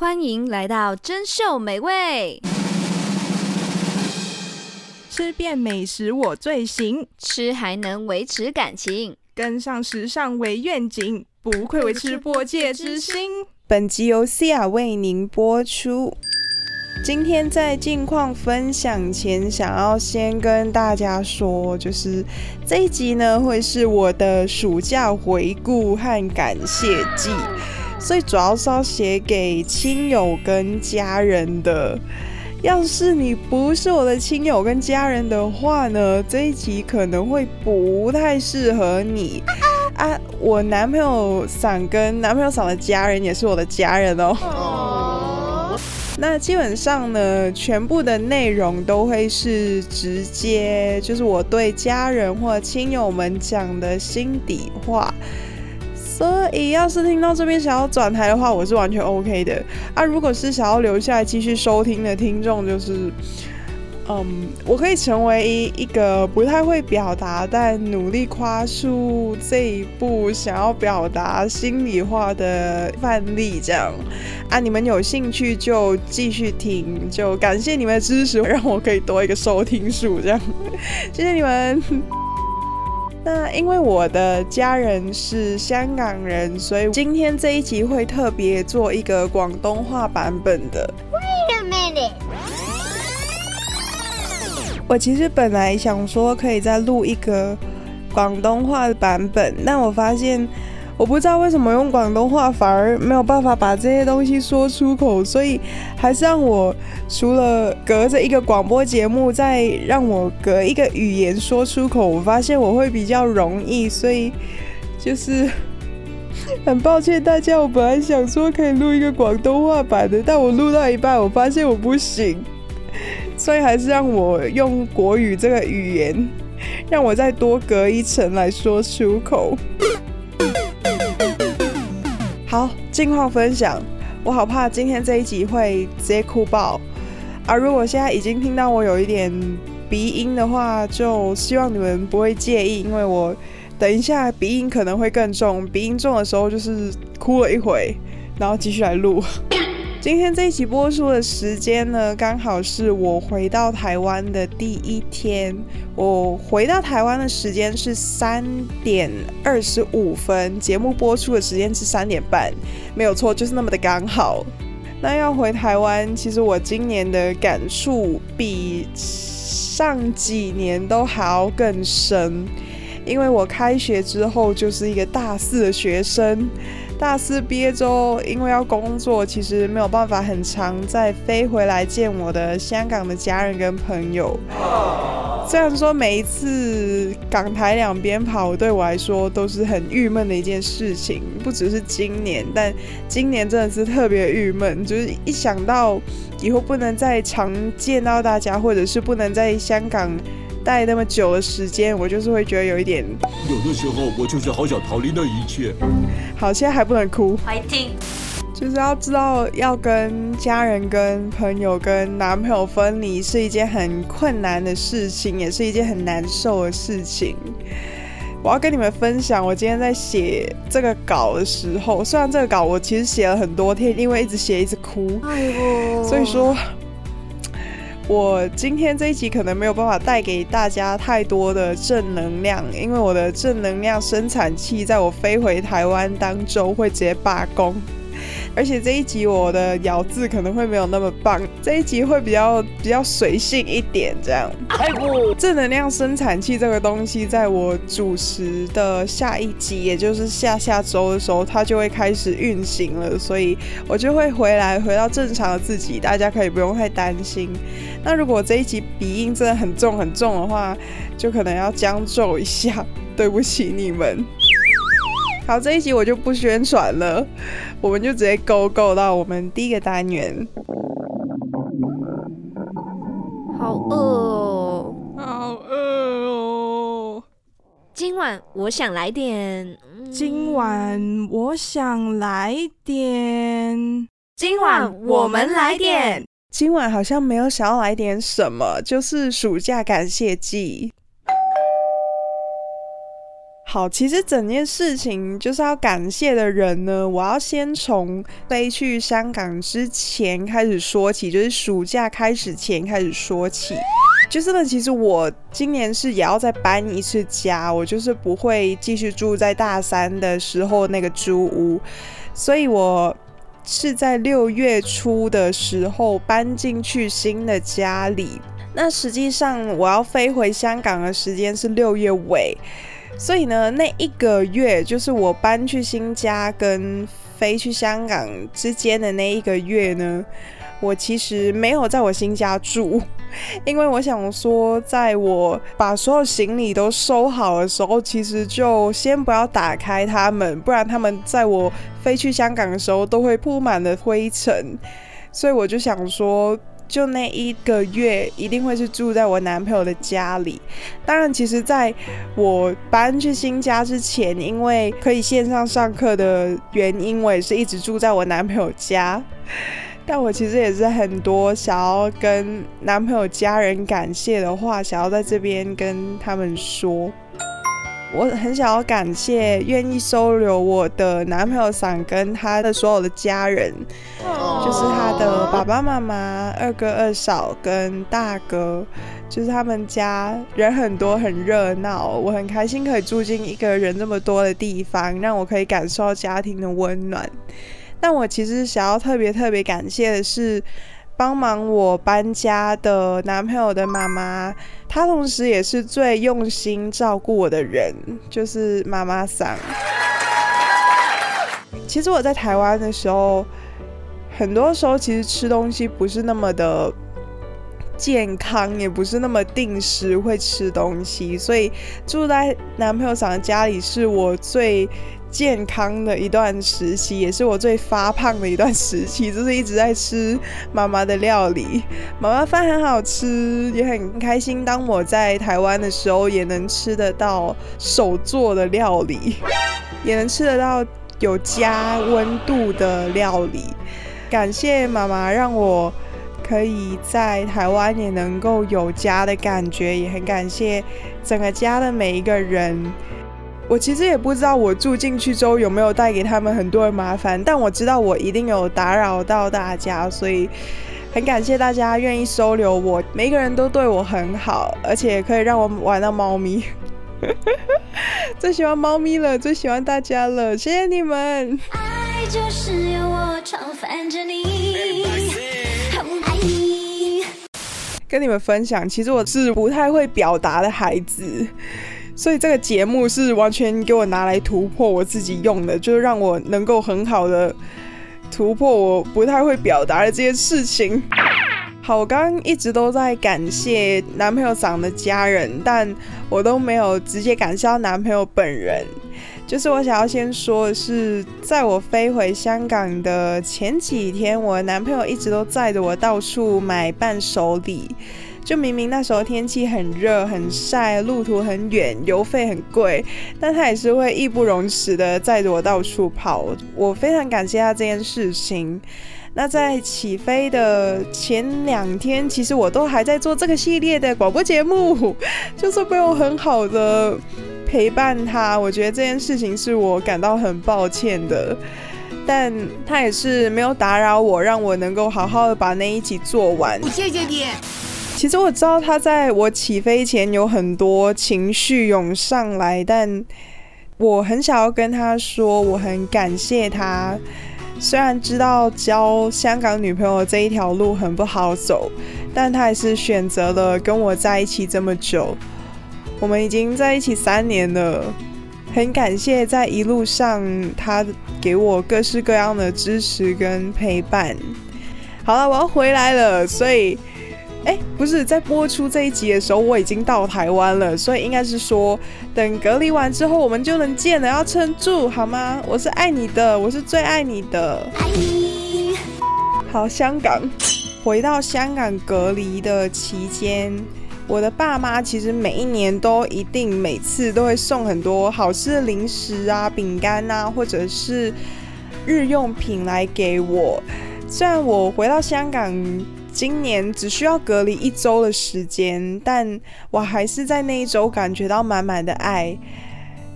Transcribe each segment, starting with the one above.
欢迎来到珍秀美味，吃遍美食我最行，吃还能维持感情，跟上时尚为愿景，不愧为吃播界之星。本集由 Cia 为您播出。今天在近况分享前，想要先跟大家说，就是这一集呢，会是我的暑假回顾和感谢季。所以主要是要写给亲友跟家人的。要是你不是我的亲友跟家人的话呢，这一集可能会不太适合你啊。我男朋友桑跟男朋友桑的家人也是我的家人哦。那基本上呢，全部的内容都会是直接，就是我对家人或亲友们讲的心底话。所以，要是听到这边想要转台的话，我是完全 OK 的啊。如果是想要留下来继续收听的听众，就是，嗯，我可以成为一一个不太会表达，但努力夸出这一步想要表达心里话的范例，这样啊。你们有兴趣就继续听，就感谢你们的支持，让我可以多一个收听数，这样，谢谢你们。那因为我的家人是香港人，所以今天这一集会特别做一个广东话版本的。Wait a minute！我其实本来想说可以再录一个广东话的版本，但我发现。我不知道为什么用广东话反而没有办法把这些东西说出口，所以还是让我除了隔着一个广播节目，再让我隔一个语言说出口。我发现我会比较容易，所以就是 很抱歉大家。我本来想说可以录一个广东话版的，但我录到一半，我发现我不行，所以还是让我用国语这个语言，让我再多隔一层来说出口。好，近况分享。我好怕今天这一集会直接哭爆啊！如果现在已经听到我有一点鼻音的话，就希望你们不会介意，因为我等一下鼻音可能会更重。鼻音重的时候就是哭了一回，然后继续来录。今天这一期播出的时间呢，刚好是我回到台湾的第一天。我回到台湾的时间是三点二十五分，节目播出的时间是三点半，没有错，就是那么的刚好。那要回台湾，其实我今年的感触比上几年都还要更深，因为我开学之后就是一个大四的学生。大四毕业之后，因为要工作，其实没有办法很常再飞回来见我的香港的家人跟朋友。虽然说每一次港台两边跑，对我来说都是很郁闷的一件事情，不只是今年，但今年真的是特别郁闷，就是一想到以后不能再常见到大家，或者是不能在香港。待那么久的时间，我就是会觉得有一点。有的时候，我就是好想逃离那一切。好，现在还不能哭。Fighting。就是要知道，要跟家人、跟朋友、跟男朋友分离是一件很困难的事情，也是一件很难受的事情。我要跟你们分享，我今天在写这个稿的时候，虽然这个稿我其实写了很多天，因为一直写一直哭，哎呦，所以说。我今天这一集可能没有办法带给大家太多的正能量，因为我的正能量生产器在我飞回台湾当中会直接罢工。而且这一集我的咬字可能会没有那么棒，这一集会比较比较随性一点，这样。正能量生产器这个东西，在我主持的下一集，也就是下下周的时候，它就会开始运行了，所以我就会回来回到正常的自己，大家可以不用太担心。那如果这一集鼻音真的很重很重的话，就可能要将就一下，对不起你们。好，这一集我就不宣传了，我们就直接 go go 到我们第一个单元。好饿哦，好饿哦！今晚我想来点，今晚我想来点，今晚我们来点，今晚好像没有想要来点什么，就是暑假感谢祭。好，其实整件事情就是要感谢的人呢，我要先从飞去香港之前开始说起，就是暑假开始前开始说起。就是呢，其实我今年是也要再搬一次家，我就是不会继续住在大三的时候那个租屋，所以我是在六月初的时候搬进去新的家里。那实际上我要飞回香港的时间是六月尾。所以呢，那一个月就是我搬去新家跟飞去香港之间的那一个月呢，我其实没有在我新家住，因为我想说，在我把所有行李都收好的时候，其实就先不要打开它们，不然它们在我飞去香港的时候都会铺满了灰尘。所以我就想说。就那一个月，一定会是住在我男朋友的家里。当然，其实在我搬去新家之前，因为可以线上上课的原因，我也是一直住在我男朋友家。但我其实也是很多想要跟男朋友家人感谢的话，想要在这边跟他们说。我很想要感谢愿意收留我的男朋友桑跟他的所有的家人，就是他的爸爸妈妈、二哥二嫂跟大哥，就是他们家人很多很热闹，我很开心可以住进一个人这么多的地方，让我可以感受到家庭的温暖。但我其实想要特别特别感谢的是。帮忙我搬家的男朋友的妈妈，她同时也是最用心照顾我的人，就是妈妈桑。其实我在台湾的时候，很多时候其实吃东西不是那么的健康，也不是那么定时会吃东西，所以住在男朋友桑家里是我最。健康的一段时期，也是我最发胖的一段时期，就是一直在吃妈妈的料理。妈妈饭很好吃，也很开心。当我在台湾的时候，也能吃得到手做的料理，也能吃得到有加温度的料理。感谢妈妈，让我可以在台湾也能够有家的感觉，也很感谢整个家的每一个人。我其实也不知道我住进去之后有没有带给他们很多的麻烦，但我知道我一定有打扰到大家，所以很感谢大家愿意收留我。每一个人都对我很好，而且可以让我玩到猫咪，最喜欢猫咪了，最喜欢大家了，谢谢你们。爱就是有我常烦着你，很爱你。跟你们分享，其实我是不太会表达的孩子。所以这个节目是完全给我拿来突破我自己用的，就是让我能够很好的突破我不太会表达的这些事情。好，我刚刚一直都在感谢男朋友长的家人，但我都没有直接感谢到男朋友本人。就是我想要先说的是，在我飞回香港的前几天，我男朋友一直都载着我到处买伴手礼。就明明那时候天气很热很晒，路途很远，油费很贵，但他也是会义不容辞的载着我到处跑。我非常感谢他这件事情。那在起飞的前两天，其实我都还在做这个系列的广播节目，就是没有很好的陪伴他。我觉得这件事情是我感到很抱歉的，但他也是没有打扰我，让我能够好好的把那一集做完。谢谢你。其实我知道他在我起飞前有很多情绪涌上来，但我很想要跟他说，我很感谢他。虽然知道交香港女朋友这一条路很不好走，但他还是选择了跟我在一起这么久。我们已经在一起三年了，很感谢在一路上他给我各式各样的支持跟陪伴。好了，我要回来了，所以。哎，不是在播出这一集的时候，我已经到台湾了，所以应该是说，等隔离完之后，我们就能见了，要撑住好吗？我是爱你的，我是最爱你的。好，香港，回到香港隔离的期间，我的爸妈其实每一年都一定每次都会送很多好吃的零食啊、饼干啊，或者是日用品来给我。虽然我回到香港。今年只需要隔离一周的时间，但我还是在那一周感觉到满满的爱。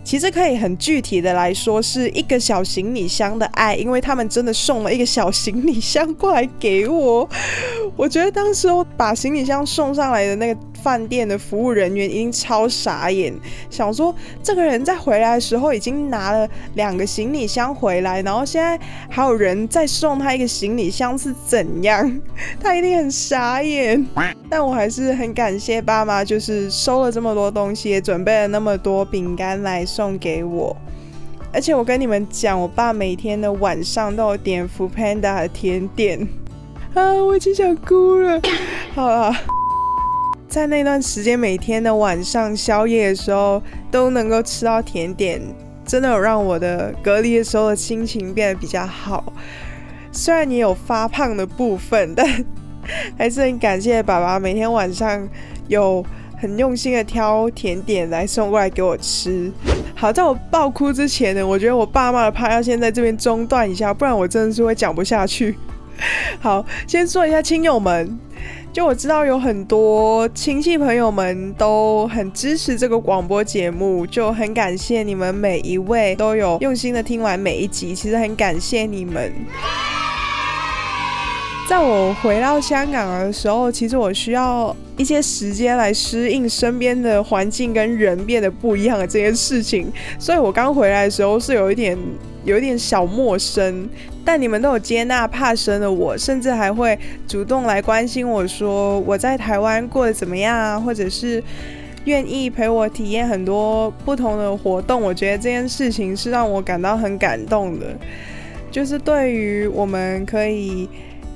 其实可以很具体的来说，是一个小行李箱的爱，因为他们真的送了一个小行李箱过来给我。我觉得当时我把行李箱送上来的那个饭店的服务人员已经超傻眼，想说这个人在回来的时候已经拿了两个行李箱回来，然后现在还有人再送他一个行李箱是怎样？他一定很傻眼。但我还是很感谢爸妈，就是收了这么多东西，也准备了那么多饼干来送给我。而且我跟你们讲，我爸每天的晚上都有点 foodpanda 的甜点啊，我已经想哭了。好了。在那段时间，每天的晚上宵夜的时候都能够吃到甜点，真的有让我的隔离的时候的心情变得比较好。虽然也有发胖的部分，但还是很感谢爸爸每天晚上有很用心的挑甜点来送过来给我吃。好，在我爆哭之前呢，我觉得我爸妈的趴要先在这边中断一下，不然我真的是会讲不下去。好，先说一下亲友们。就我知道有很多亲戚朋友们都很支持这个广播节目，就很感谢你们每一位都有用心的听完每一集，其实很感谢你们。在我回到香港的时候，其实我需要一些时间来适应身边的环境跟人变得不一样的这件事情，所以我刚回来的时候是有一点有一点小陌生。但你们都有接纳怕生的我，甚至还会主动来关心我说我在台湾过得怎么样啊，或者是愿意陪我体验很多不同的活动。我觉得这件事情是让我感到很感动的，就是对于我们可以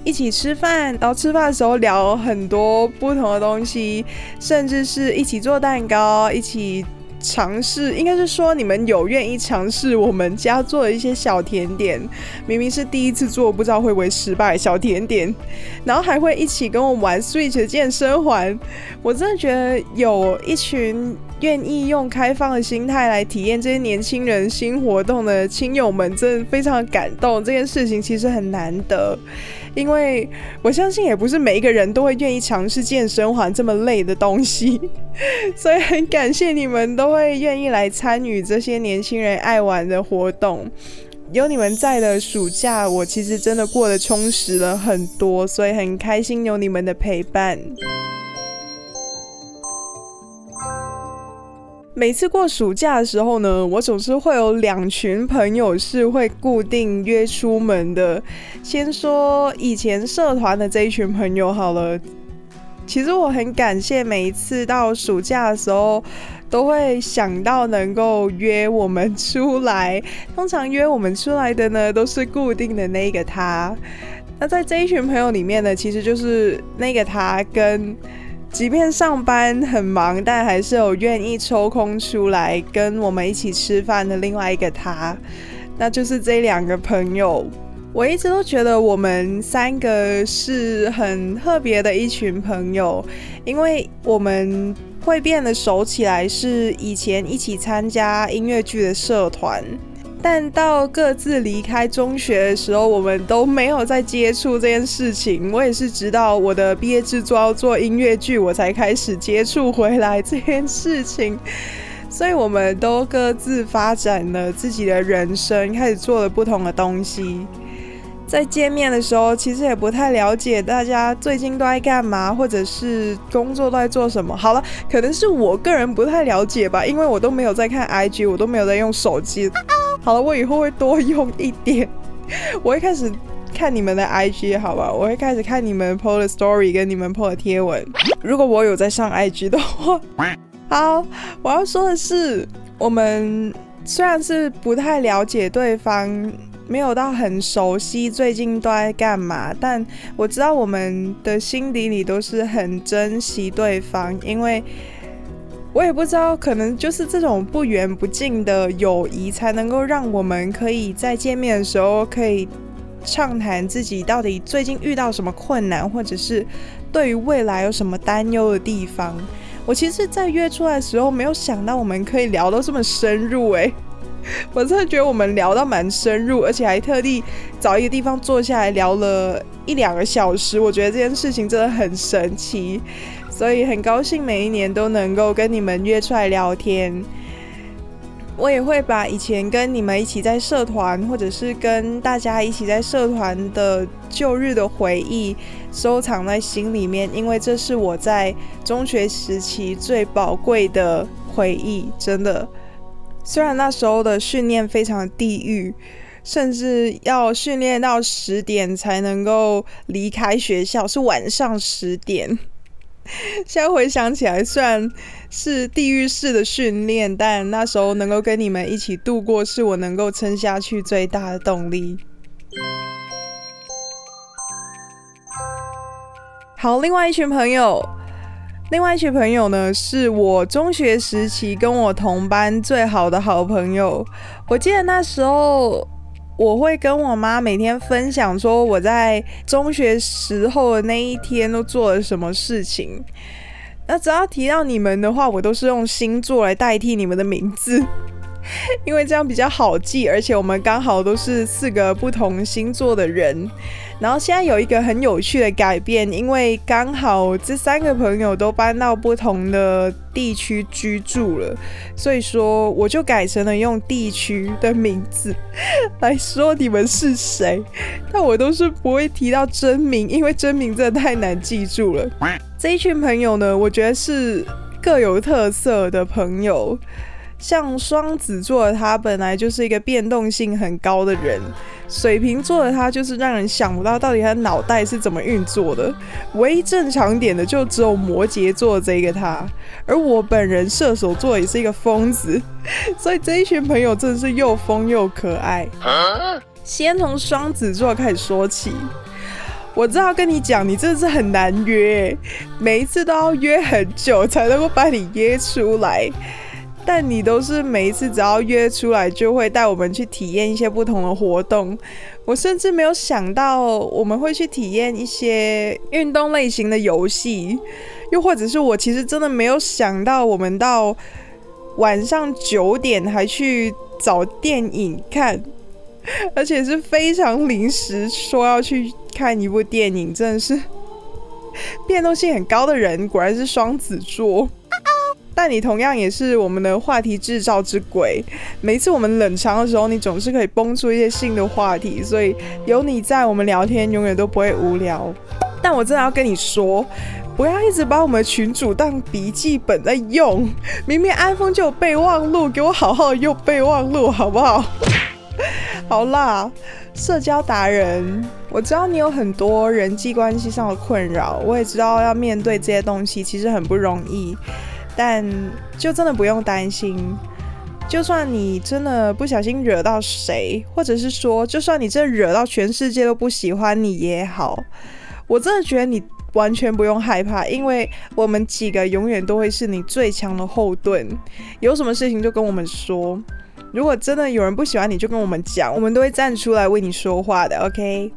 一起吃饭，然后吃饭的时候聊很多不同的东西，甚至是一起做蛋糕，一起。尝试应该是说，你们有愿意尝试我们家做的一些小甜点，明明是第一次做，不知道会不会失败小甜点，然后还会一起跟我玩 Switch 健身环。我真的觉得有一群愿意用开放的心态来体验这些年轻人新活动的亲友们，真的非常感动。这件事情其实很难得。因为我相信也不是每一个人都会愿意尝试健身环这么累的东西，所以很感谢你们都会愿意来参与这些年轻人爱玩的活动。有你们在的暑假，我其实真的过得充实了很多，所以很开心有你们的陪伴。每次过暑假的时候呢，我总是会有两群朋友是会固定约出门的。先说以前社团的这一群朋友好了，其实我很感谢每一次到暑假的时候，都会想到能够约我们出来。通常约我们出来的呢，都是固定的那个他。那在这一群朋友里面呢，其实就是那个他跟。即便上班很忙，但还是有愿意抽空出来跟我们一起吃饭的另外一个他，那就是这两个朋友。我一直都觉得我们三个是很特别的一群朋友，因为我们会变得熟起来，是以前一起参加音乐剧的社团。但到各自离开中学的时候，我们都没有再接触这件事情。我也是直到我的毕业制作要做音乐剧，我才开始接触回来这件事情。所以我们都各自发展了自己的人生，开始做了不同的东西。在见面的时候，其实也不太了解大家最近都在干嘛，或者是工作都在做什么。好了，可能是我个人不太了解吧，因为我都没有在看 IG，我都没有在用手机。好了，我以后会多用一点。我会开始看你们的 IG，好吧？我会开始看你们 PO 的 Story 跟你们 PO 的贴文。如果我有在上 IG 的话，好，我要说的是，我们虽然是不太了解对方，没有到很熟悉，最近都在干嘛，但我知道我们的心底里都是很珍惜对方，因为。我也不知道，可能就是这种不远不近的友谊，才能够让我们可以在见面的时候，可以畅谈自己到底最近遇到什么困难，或者是对于未来有什么担忧的地方。我其实，在约出来的时候，没有想到我们可以聊到这么深入，诶，我真的觉得我们聊到蛮深入，而且还特地找一个地方坐下来聊了一两个小时。我觉得这件事情真的很神奇。所以很高兴每一年都能够跟你们约出来聊天。我也会把以前跟你们一起在社团，或者是跟大家一起在社团的旧日的回忆收藏在心里面，因为这是我在中学时期最宝贵的回忆，真的。虽然那时候的训练非常地狱，甚至要训练到十点才能够离开学校，是晚上十点。现在回想起来，虽然是地狱式的训练，但那时候能够跟你们一起度过，是我能够撑下去最大的动力。好，另外一群朋友，另外一群朋友呢，是我中学时期跟我同班最好的好朋友。我记得那时候。我会跟我妈每天分享说我在中学时候的那一天都做了什么事情。那只要提到你们的话，我都是用星座来代替你们的名字。因为这样比较好记，而且我们刚好都是四个不同星座的人。然后现在有一个很有趣的改变，因为刚好这三个朋友都搬到不同的地区居住了，所以说我就改成了用地区的名字来说你们是谁。但我都是不会提到真名，因为真名真的太难记住了。这一群朋友呢，我觉得是各有特色的朋友。像双子座的他本来就是一个变动性很高的人，水瓶座的他就是让人想不到到底他脑袋是怎么运作的。唯一正常点的就只有摩羯座这个他，而我本人射手座也是一个疯子，所以这一群朋友真的是又疯又可爱。先从双子座开始说起，我知道跟你讲，你真的是很难约，每一次都要约很久才能够把你约出来。但你都是每一次只要约出来，就会带我们去体验一些不同的活动。我甚至没有想到我们会去体验一些运动类型的游戏，又或者是我其实真的没有想到我们到晚上九点还去找电影看，而且是非常临时说要去看一部电影，真的是 变动性很高的人，果然是双子座。但你同样也是我们的话题制造之鬼，每次我们冷场的时候，你总是可以蹦出一些新的话题，所以有你在，我们聊天永远都不会无聊。但我真的要跟你说，不要一直把我们群主当笔记本在用，明明 iPhone 就有备忘录，给我好好用备忘录好不好？好啦，社交达人，我知道你有很多人际关系上的困扰，我也知道要面对这些东西其实很不容易。但就真的不用担心，就算你真的不小心惹到谁，或者是说，就算你真的惹到全世界都不喜欢你也好，我真的觉得你完全不用害怕，因为我们几个永远都会是你最强的后盾。有什么事情就跟我们说，如果真的有人不喜欢你，就跟我们讲，我们都会站出来为你说话的。OK，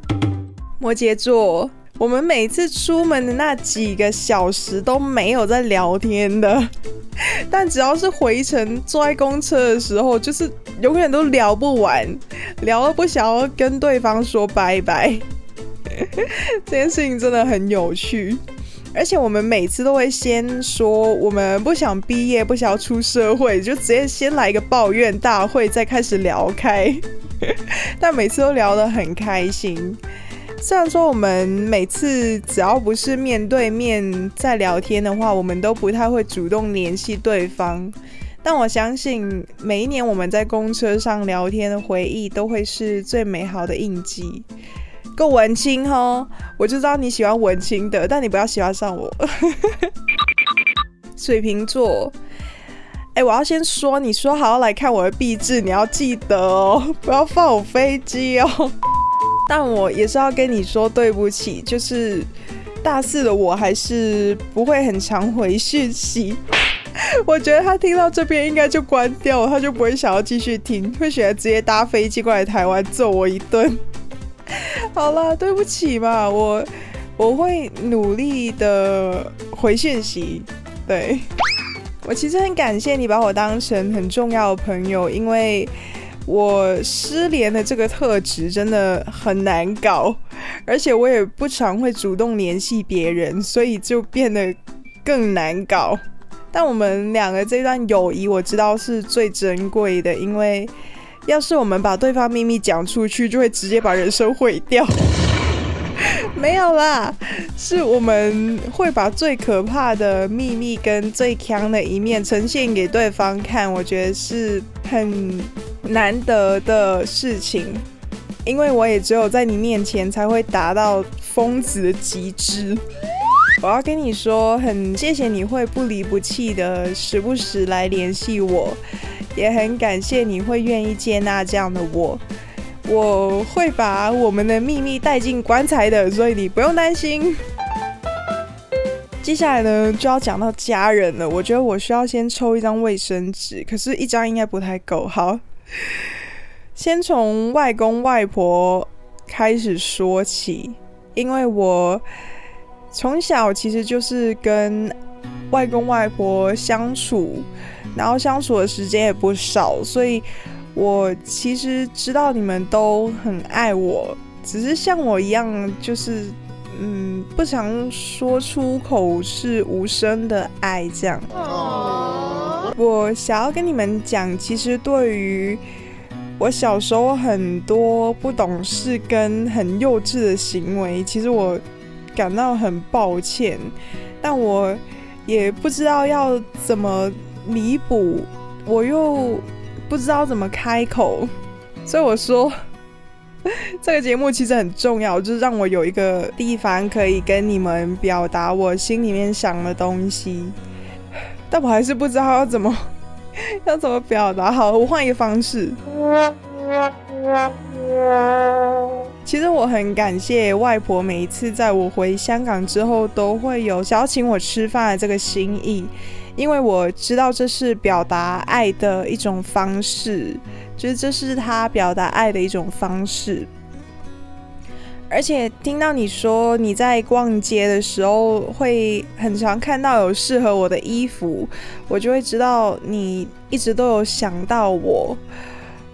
摩羯座。我们每次出门的那几个小时都没有在聊天的，但只要是回程坐在公车的时候，就是永远都聊不完，聊了不想要跟对方说拜拜。这件事情真的很有趣，而且我们每次都会先说我们不想毕业，不想要出社会，就直接先来一个抱怨大会，再开始聊开。但每次都聊得很开心。虽然说我们每次只要不是面对面在聊天的话，我们都不太会主动联系对方，但我相信每一年我们在公车上聊天的回忆都会是最美好的印记。够文青哦，我就知道你喜欢文青的，但你不要喜欢上我。水瓶座，哎，我要先说，你说好要来看我的壁纸，你要记得哦，不要放我飞机哦。但我也是要跟你说对不起，就是大四的我还是不会很常回讯息。我觉得他听到这边应该就关掉了，他就不会想要继续听，会选择直接搭飞机过来台湾揍我一顿。好了，对不起嘛，我我会努力的回讯息。对，我其实很感谢你把我当成很重要的朋友，因为。我失联的这个特质真的很难搞，而且我也不常会主动联系别人，所以就变得更难搞。但我们两个这段友谊，我知道是最珍贵的，因为要是我们把对方秘密讲出去，就会直接把人生毁掉。没有啦，是我们会把最可怕的秘密跟最强的一面呈现给对方看，我觉得是很难得的事情，因为我也只有在你面前才会达到疯子的极致。我要跟你说，很谢谢你会不离不弃的时不时来联系我，也很感谢你会愿意接纳这样的我。我会把我们的秘密带进棺材的，所以你不用担心。接下来呢，就要讲到家人了。我觉得我需要先抽一张卫生纸，可是，一张应该不太够。好，先从外公外婆开始说起，因为我从小其实就是跟外公外婆相处，然后相处的时间也不少，所以。我其实知道你们都很爱我，只是像我一样，就是嗯，不常说出口，是无声的爱这样。我想要跟你们讲，其实对于我小时候很多不懂事跟很幼稚的行为，其实我感到很抱歉，但我也不知道要怎么弥补，我又。不知道怎么开口，所以我说这个节目其实很重要，就是让我有一个地方可以跟你们表达我心里面想的东西，但我还是不知道要怎么要怎么表达。好，我换一个方式。其实我很感谢外婆，每一次在我回香港之后，都会有想要请我吃饭的这个心意。因为我知道这是表达爱的一种方式，就是这是他表达爱的一种方式。而且听到你说你在逛街的时候会很常看到有适合我的衣服，我就会知道你一直都有想到我。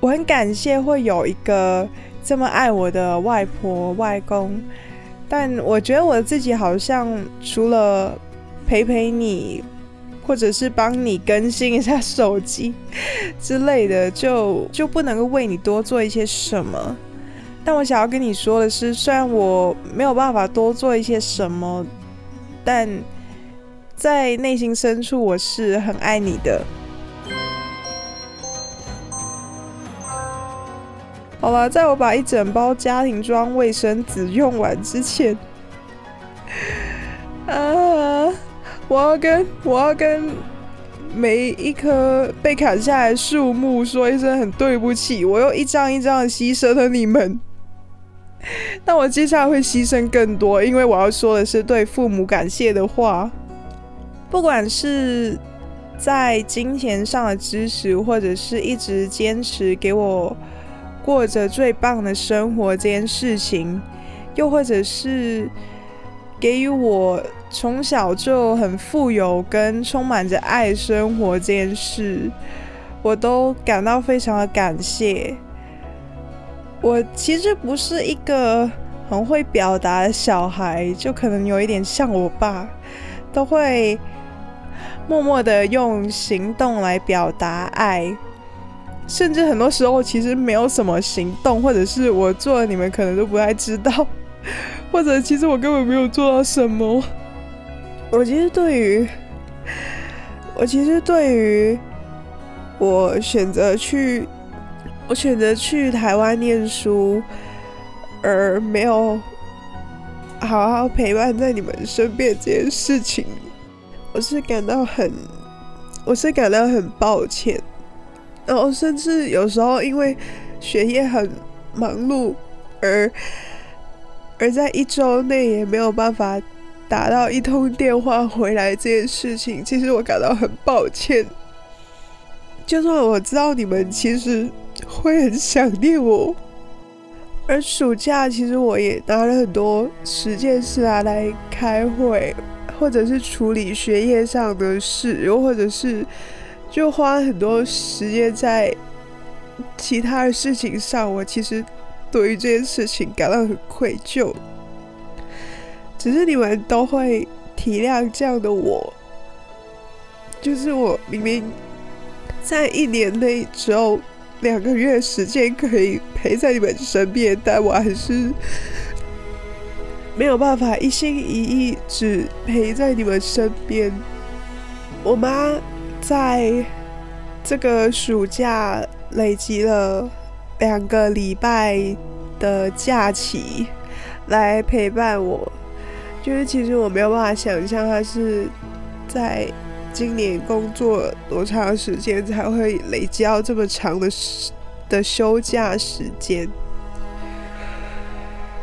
我很感谢会有一个这么爱我的外婆外公，但我觉得我自己好像除了陪陪你。或者是帮你更新一下手机之类的，就就不能够为你多做一些什么。但我想要跟你说的是，虽然我没有办法多做一些什么，但在内心深处，我是很爱你的。好了，在我把一整包家庭装卫生纸用完之前，啊。我要跟我要跟每一棵被砍下来的树木说一声很对不起，我又一张一张的牺牲了你们。那我接下来会牺牲更多，因为我要说的是对父母感谢的话。不管是在金钱上的支持，或者是一直坚持给我过着最棒的生活这件事情，又或者是给予我。从小就很富有跟充满着爱生活这件事，我都感到非常的感谢。我其实不是一个很会表达的小孩，就可能有一点像我爸，都会默默的用行动来表达爱，甚至很多时候其实没有什么行动，或者是我做了你们可能都不太知道，或者其实我根本没有做到什么。我其实对于，我其实对于我选择去，我选择去台湾念书，而没有好好陪伴在你们身边这件事情，我是感到很，我是感到很抱歉，然后甚至有时候因为学业很忙碌，而而在一周内也没有办法。打到一通电话回来这件事情，其实我感到很抱歉。就算我知道你们其实会很想念我，而暑假其实我也拿了很多时间是拿来开会，或者是处理学业上的事，又或者是就花很多时间在其他的事情上。我其实对于这件事情感到很愧疚。只是你们都会体谅这样的我，就是我明明在一年内只有两个月时间可以陪在你们身边，但我还是没有办法一心一意只陪在你们身边。我妈在这个暑假累积了两个礼拜的假期来陪伴我，就是其实我没有办法想象她是在。今年工作多长时间才会累积到这么长的时的休假时间？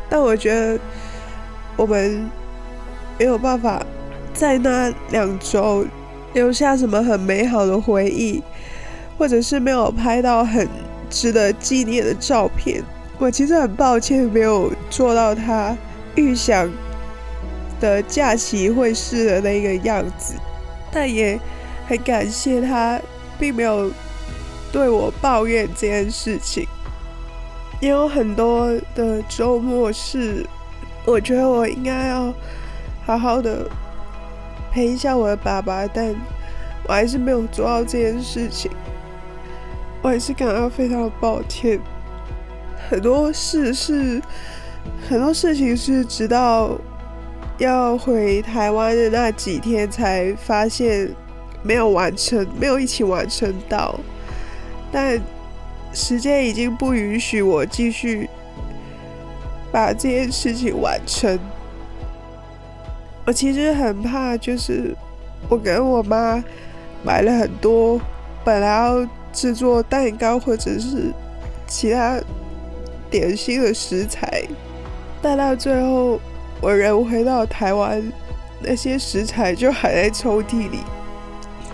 但我觉得我们没有办法在那两周留下什么很美好的回忆，或者是没有拍到很值得纪念的照片。我其实很抱歉没有做到他预想的假期会是的那个样子。但也很感谢他，并没有对我抱怨这件事情。也有很多的周末是，我觉得我应该要好好的陪一下我的爸爸，但我还是没有做到这件事情。我还是感到非常的抱歉。很多事是，很多事情是直到。要回台湾的那几天，才发现没有完成，没有一起完成到。但时间已经不允许我继续把这件事情完成。我其实很怕，就是我跟我妈买了很多本来要制作蛋糕或者是其他点心的食材，但到最后。我人回到台湾，那些食材就还在抽屉里，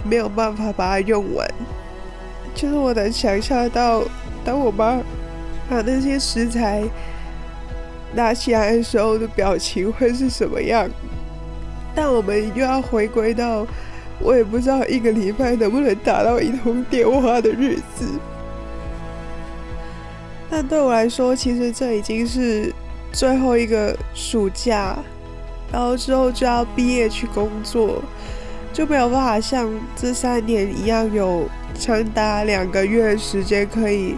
没有办法把它用完。就是我能想象到，当我妈把那些食材拿起来的时候的表情会是什么样。但我们又要回归到，我也不知道一个礼拜能不能打到一通电话的日子。但对我来说，其实这已经是。最后一个暑假，然后之后就要毕业去工作，就没有办法像这三年一样有长达两个月时间可以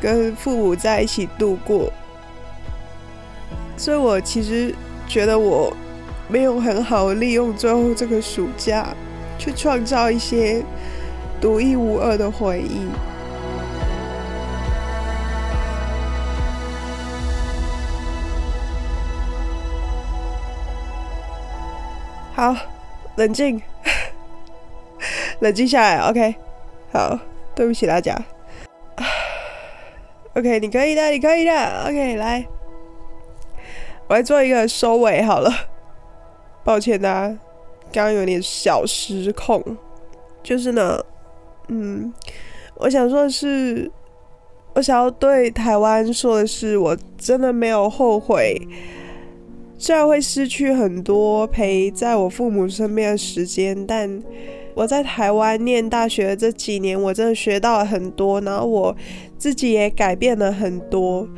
跟父母在一起度过。所以我其实觉得我没有很好利用最后这个暑假，去创造一些独一无二的回忆。好，冷静，冷静下来。OK，好，对不起大家。OK，你可以的，你可以的。OK，来，我来做一个收尾好了。抱歉大家，刚刚有点小失控。就是呢，嗯，我想说的是，我想要对台湾说的是，我真的没有后悔。虽然会失去很多陪在我父母身边的时间，但我在台湾念大学这几年，我真的学到了很多，然后我自己也改变了很多，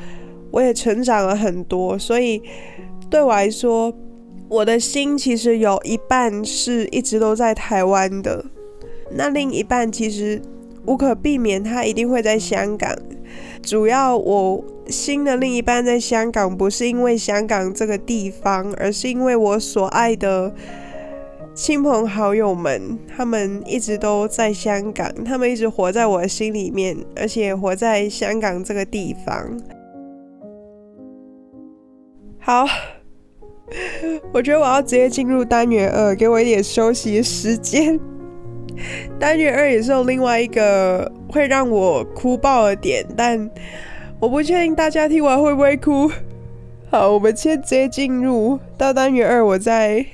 我也成长了很多。所以对我来说，我的心其实有一半是一直都在台湾的，那另一半其实无可避免，他一定会在香港。主要我新的另一半在香港，不是因为香港这个地方，而是因为我所爱的亲朋好友们，他们一直都在香港，他们一直活在我的心里面，而且活在香港这个地方。好，我觉得我要直接进入单元二，给我一点休息时间。单元二也是有另外一个会让我哭爆的点，但我不确定大家听完会不会哭。好，我们先直接进入到单元二，我再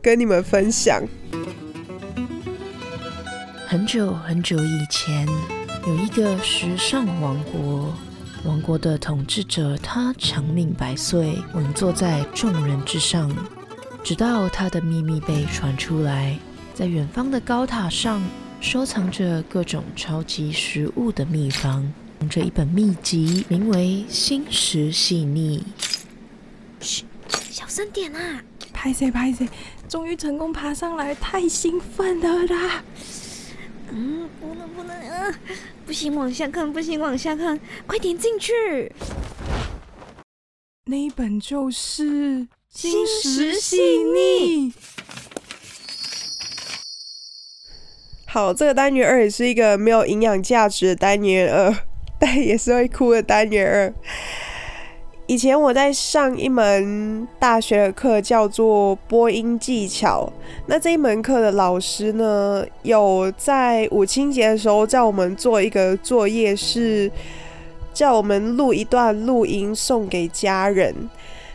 跟你们分享。很久很久以前，有一个时尚王国，王国的统治者他长命百岁，稳坐在众人之上，直到他的秘密被传出来。在远方的高塔上，收藏着各种超级食物的秘方，藏着一本秘籍，名为《心食细腻》。嘘，小声点啊！拍谁拍谁，终于成功爬上来，太兴奋了啦！嗯，不能不能，啊，不行往下看，不行往下看，快点进去。那一本就是《心食细腻》。好，这个单元二也是一个没有营养价值的单元二，但也是会哭的单元二。以前我在上一门大学的课，叫做播音技巧。那这一门课的老师呢，有在母亲节的时候叫我们做一个作业，是叫我们录一段录音送给家人。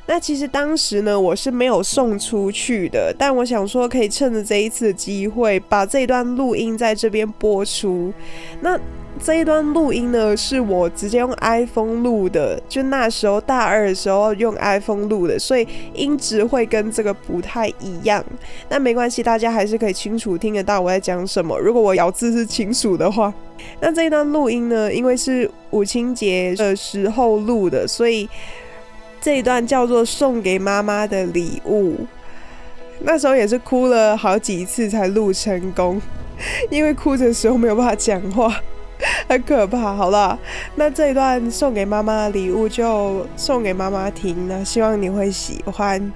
那其实当时呢，我是没有送出去的，但我想说可以趁着这一次的机会，把这段录音在这边播出。那这一段录音呢，是我直接用 iPhone 录的，就那时候大二的时候用 iPhone 录的，所以音质会跟这个不太一样。那没关系，大家还是可以清楚听得到我在讲什么。如果我咬字是清楚的话，那这一段录音呢，因为是母亲节的时候录的，所以这一段叫做送给妈妈的礼物。那时候也是哭了好几次才录成功，因为哭的时候没有办法讲话。很可怕，好了，那这一段送给妈妈的礼物就送给妈妈听，那希望你会喜欢。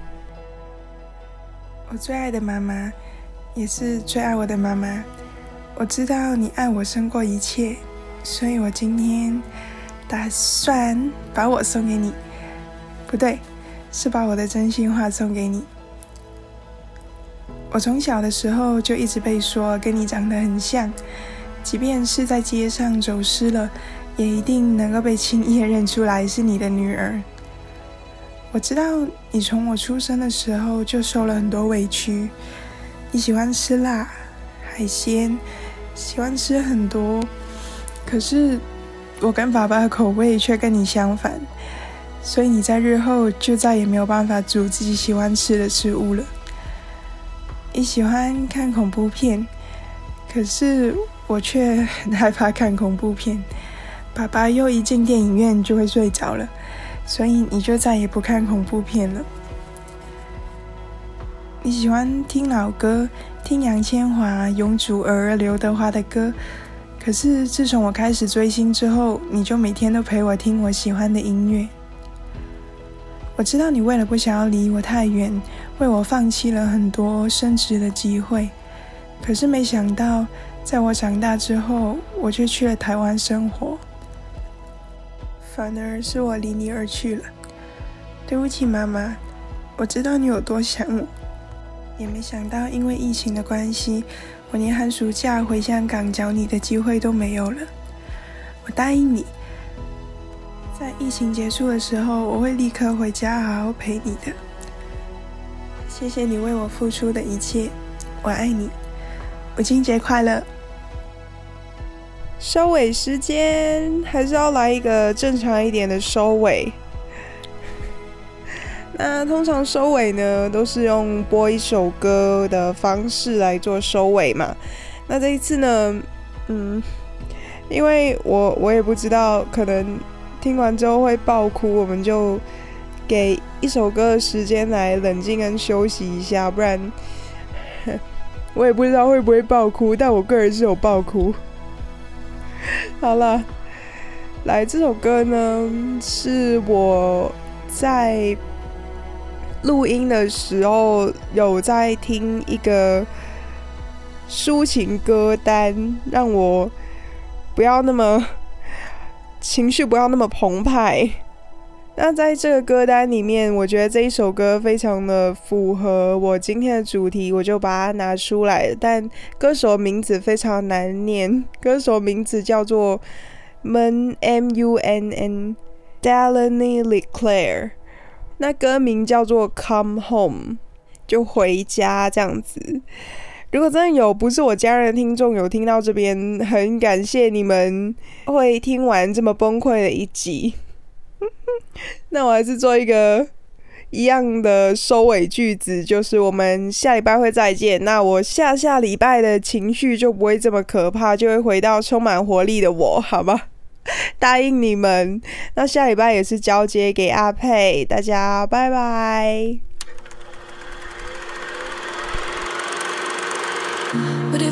我最爱的妈妈，也是最爱我的妈妈。我知道你爱我胜过一切，所以我今天打算把我送给你。不对，是把我的真心话送给你。我从小的时候就一直被说跟你长得很像。即便是在街上走失了，也一定能够被轻易认出来是你的女儿。我知道你从我出生的时候就受了很多委屈，你喜欢吃辣、海鲜，喜欢吃很多。可是我跟爸爸的口味却跟你相反，所以你在日后就再也没有办法煮自己喜欢吃的食物了。你喜欢看恐怖片，可是。我却很害怕看恐怖片，爸爸又一进电影院就会睡着了，所以你就再也不看恐怖片了。你喜欢听老歌，听杨千嬅、容祖儿、刘德华的歌，可是自从我开始追星之后，你就每天都陪我听我喜欢的音乐。我知道你为了不想要离我太远，为我放弃了很多升职的机会，可是没想到。在我长大之后，我却去了台湾生活，反而是我离你而去了。对不起，妈妈，我知道你有多想我，也没想到因为疫情的关系，我连寒暑假回香港找你的机会都没有了。我答应你，在疫情结束的时候，我会立刻回家好好陪你的。谢谢你为我付出的一切，我爱你。母亲节快乐！收尾时间还是要来一个正常一点的收尾。那通常收尾呢，都是用播一首歌的方式来做收尾嘛。那这一次呢，嗯，因为我我也不知道，可能听完之后会爆哭，我们就给一首歌的时间来冷静跟休息一下，不然。我也不知道会不会爆哭，但我个人是有爆哭。好了，来，这首歌呢，是我在录音的时候有在听一个抒情歌单，让我不要那么情绪不要那么澎湃。那在这个歌单里面，我觉得这一首歌非常的符合我今天的主题，我就把它拿出来。但歌手名字非常难念，歌手名字叫做 Mun M U N N，Delaney LeClaire。那歌名叫做 Come Home，就回家这样子。如果真的有不是我家人的听众有听到这边，很感谢你们会听完这么崩溃的一集。那我还是做一个一样的收尾句子，就是我们下礼拜会再见。那我下下礼拜的情绪就不会这么可怕，就会回到充满活力的我，好吗？答应你们。那下礼拜也是交接给阿佩，大家拜拜。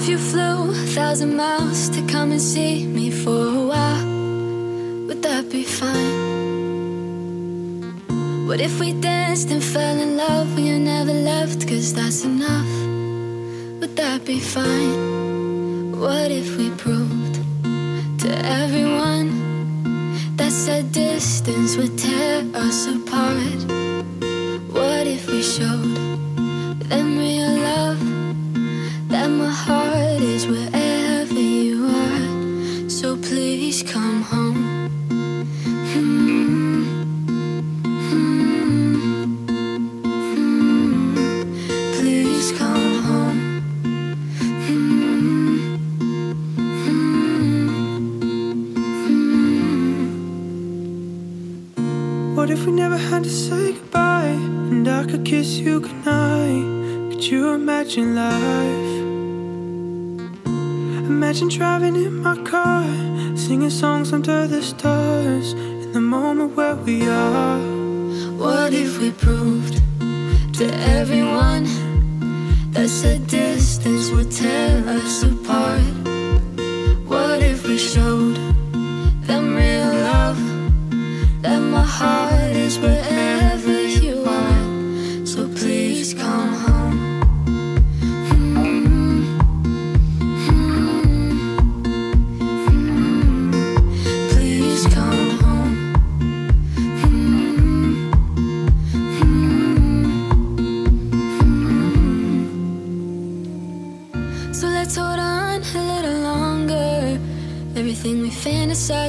If you flew a thousand miles to come and see me for a while? Would that be fine? What if we danced and fell in love when you never left? Cause that's enough. Would that be fine? What if we proved to everyone that said distance would tear us apart?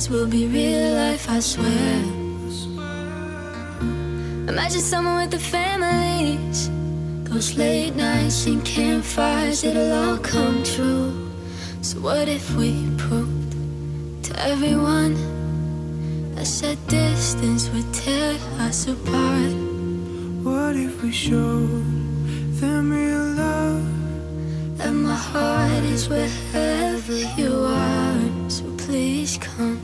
Fantasize will be real life, I swear. Imagine someone with the families. Those late nights and campfires, it'll all come true. So what if we proved to everyone that said distance would tear us apart? What if we showed them real love? And my heart is wherever you are. So please come